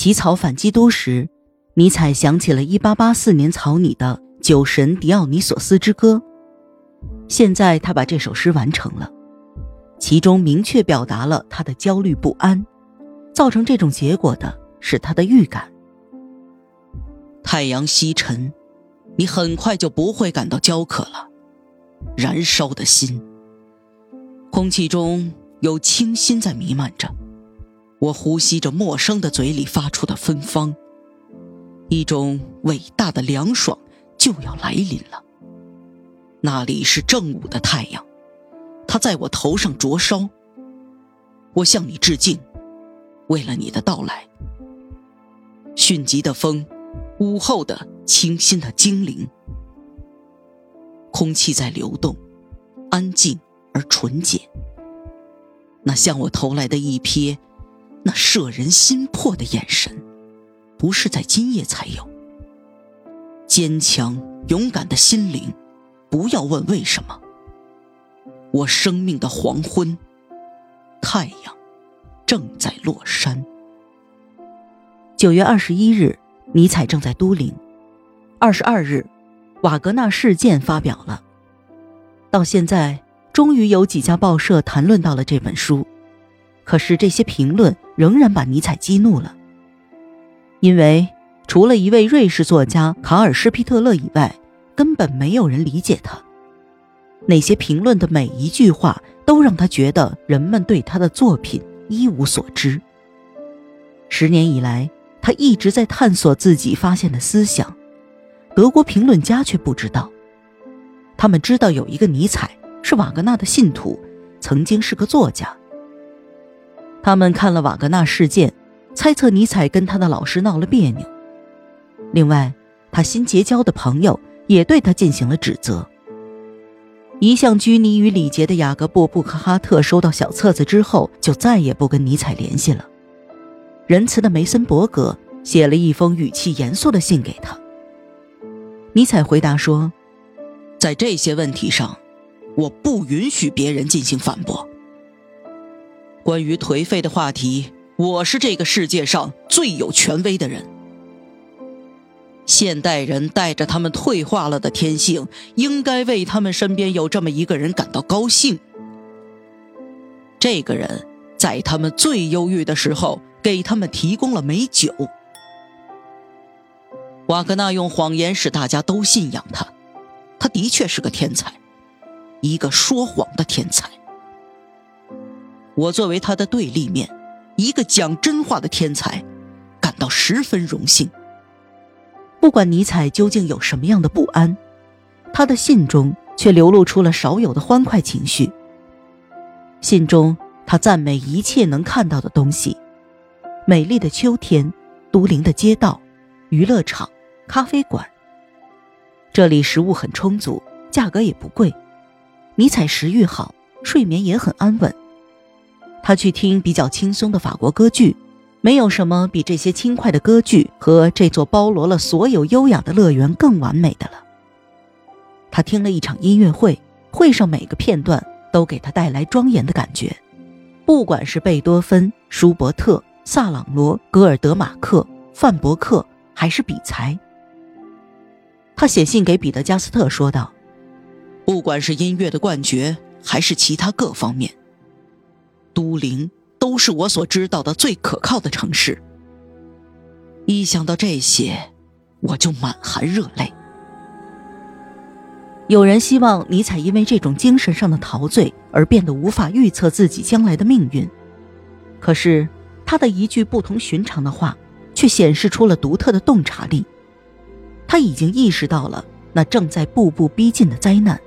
起草反基督时，尼采想起了1884年草拟的《酒神狄奥尼索斯之歌》。现在他把这首诗完成了，其中明确表达了他的焦虑不安，造成这种结果的是他的预感。太阳西沉，你很快就不会感到焦渴了。燃烧的心，空气中有清新在弥漫着。我呼吸着陌生的嘴里发出的芬芳，一种伟大的凉爽就要来临了。那里是正午的太阳，它在我头上灼烧。我向你致敬，为了你的到来。迅疾的风，午后的清新的精灵，空气在流动，安静而纯洁。那向我投来的一瞥。那摄人心魄的眼神，不是在今夜才有。坚强勇敢的心灵，不要问为什么。我生命的黄昏，太阳正在落山。九月二十一日，尼采正在都灵。二十二日，瓦格纳事件发表了。到现在，终于有几家报社谈论到了这本书。可是这些评论仍然把尼采激怒了，因为除了一位瑞士作家卡尔施皮特勒以外，根本没有人理解他。那些评论的每一句话都让他觉得人们对他的作品一无所知。十年以来，他一直在探索自己发现的思想，德国评论家却不知道。他们知道有一个尼采是瓦格纳的信徒，曾经是个作家。他们看了瓦格纳事件，猜测尼采跟他的老师闹了别扭。另外，他新结交的朋友也对他进行了指责。一向拘泥于礼节的雅各布·布克哈特收到小册子之后，就再也不跟尼采联系了。仁慈的梅森伯格写了一封语气严肃的信给他。尼采回答说：“在这些问题上，我不允许别人进行反驳。”关于颓废的话题，我是这个世界上最有权威的人。现代人带着他们退化了的天性，应该为他们身边有这么一个人感到高兴。这个人在他们最忧郁的时候，给他们提供了美酒。瓦格纳用谎言使大家都信仰他，他的确是个天才，一个说谎的天才。我作为他的对立面，一个讲真话的天才，感到十分荣幸。不管尼采究竟有什么样的不安，他的信中却流露出了少有的欢快情绪。信中，他赞美一切能看到的东西：美丽的秋天、都灵的街道、娱乐场、咖啡馆。这里食物很充足，价格也不贵。尼采食欲好，睡眠也很安稳。他去听比较轻松的法国歌剧，没有什么比这些轻快的歌剧和这座包罗了所有优雅的乐园更完美的了。他听了一场音乐会，会上每个片段都给他带来庄严的感觉，不管是贝多芬、舒伯特、萨朗罗、格尔德马克、范伯克，还是比才。他写信给彼得加斯特说道：“不管是音乐的冠绝，还是其他各方面。”都灵都是我所知道的最可靠的城市。一想到这些，我就满含热泪。有人希望尼采因为这种精神上的陶醉而变得无法预测自己将来的命运，可是他的一句不同寻常的话，却显示出了独特的洞察力。他已经意识到了那正在步步逼近的灾难。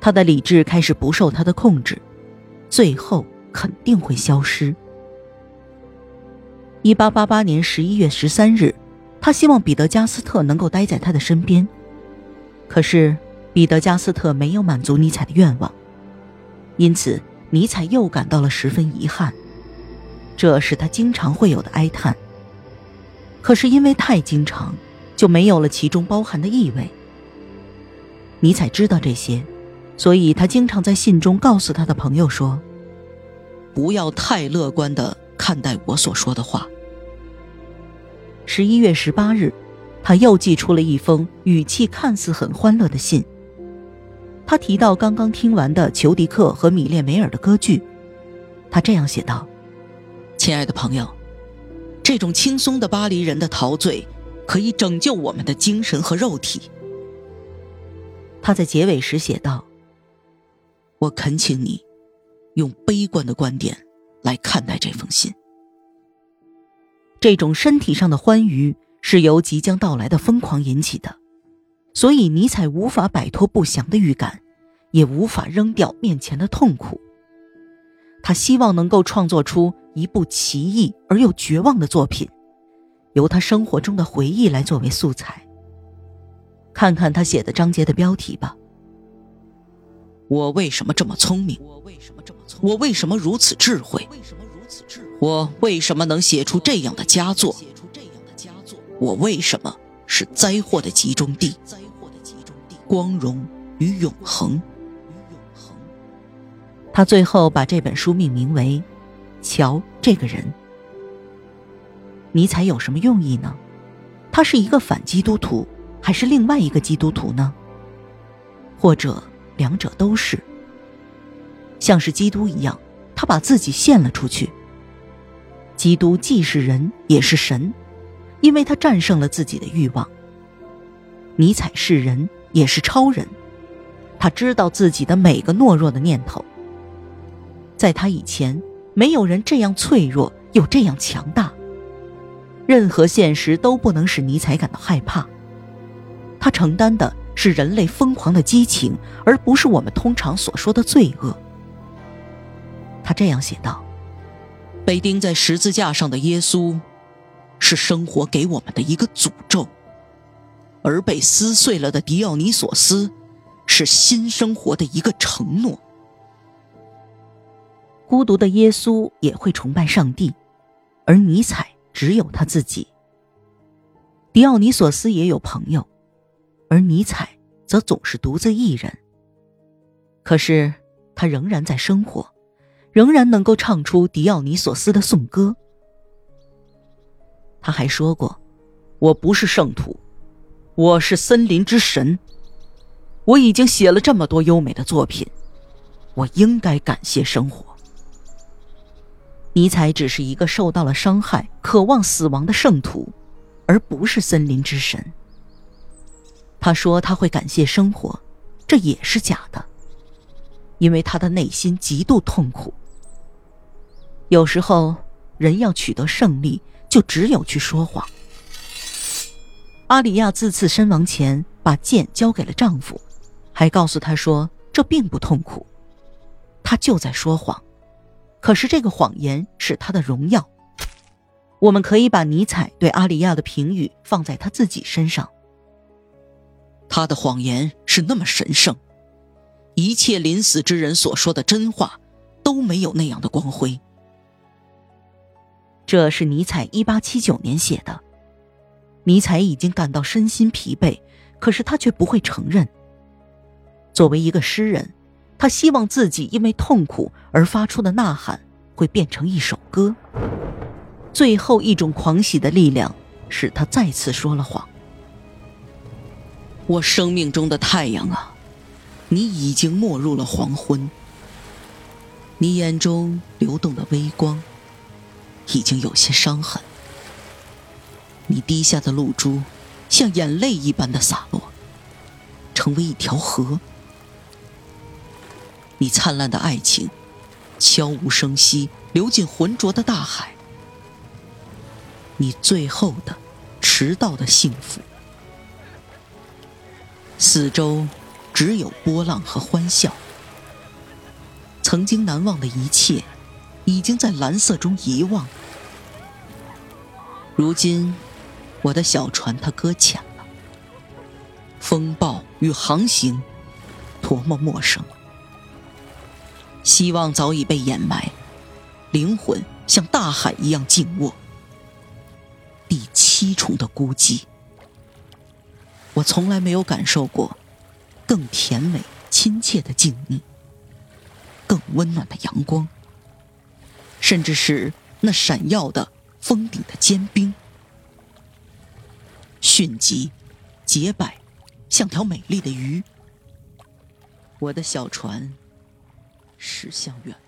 他的理智开始不受他的控制。最后肯定会消失。一八八八年十一月十三日，他希望彼得加斯特能够待在他的身边，可是彼得加斯特没有满足尼采的愿望，因此尼采又感到了十分遗憾。这是他经常会有的哀叹。可是因为太经常，就没有了其中包含的意味。尼采知道这些。所以他经常在信中告诉他的朋友说：“不要太乐观的看待我所说的话，十一月十八日，他又寄出了一封语气看似很欢乐的信。他提到刚刚听完的裘迪克和米列梅尔的歌剧，他这样写道：“亲爱的朋友，这种轻松的巴黎人的陶醉，可以拯救我们的精神和肉体。”他在结尾时写道：“我恳请你，用悲观的观点来看待这封信。”这种身体上的欢愉是由即将到来的疯狂引起的，所以尼采无法摆脱不祥的预感，也无法扔掉面前的痛苦。他希望能够创作出一部奇异而又绝望的作品，由他生活中的回忆来作为素材。看看他写的章节的标题吧。我为什么这么聪明？我为什么这么聪？我为什么如此智慧？我为什么能写出这样的佳作？我为什么是灾祸的集中地？光荣与永恒。他最后把这本书命名为《瞧这个人》。尼采有什么用意呢？他是一个反基督徒，还是另外一个基督徒呢？或者两者都是？像是基督一样，他把自己献了出去。基督既是人也是神，因为他战胜了自己的欲望。尼采是人也是超人，他知道自己的每个懦弱的念头。在他以前，没有人这样脆弱又这样强大。任何现实都不能使尼采感到害怕。他承担的是人类疯狂的激情，而不是我们通常所说的罪恶。他这样写道。被钉在十字架上的耶稣，是生活给我们的一个诅咒；而被撕碎了的迪奥尼索斯，是新生活的一个承诺。孤独的耶稣也会崇拜上帝，而尼采只有他自己。迪奥尼索斯也有朋友，而尼采则总是独自一人。可是他仍然在生活。仍然能够唱出狄奥尼索斯的颂歌。他还说过：“我不是圣徒，我是森林之神。我已经写了这么多优美的作品，我应该感谢生活。”尼采只是一个受到了伤害、渴望死亡的圣徒，而不是森林之神。他说他会感谢生活，这也是假的，因为他的内心极度痛苦。有时候，人要取得胜利，就只有去说谎。阿里亚自刺身亡前，把剑交给了丈夫，还告诉他说这并不痛苦。他就在说谎，可是这个谎言是他的荣耀。我们可以把尼采对阿里亚的评语放在他自己身上。他的谎言是那么神圣，一切临死之人所说的真话都没有那样的光辉。这是尼采一八七九年写的。尼采已经感到身心疲惫，可是他却不会承认。作为一个诗人，他希望自己因为痛苦而发出的呐喊会变成一首歌。最后一种狂喜的力量使他再次说了谎。我生命中的太阳啊，你已经没入了黄昏。你眼中流动的微光。已经有些伤痕，你滴下的露珠像眼泪一般的洒落，成为一条河。你灿烂的爱情悄无声息流进浑浊的大海。你最后的迟到的幸福，四周只有波浪和欢笑。曾经难忘的一切。已经在蓝色中遗忘。如今，我的小船它搁浅了。风暴与航行，多么陌生！希望早已被掩埋，灵魂像大海一样静卧。第七重的孤寂，我从来没有感受过更甜美、亲切的静谧，更温暖的阳光。甚至是那闪耀的峰顶的坚冰，迅疾、洁白，像条美丽的鱼。我的小船驶向远方。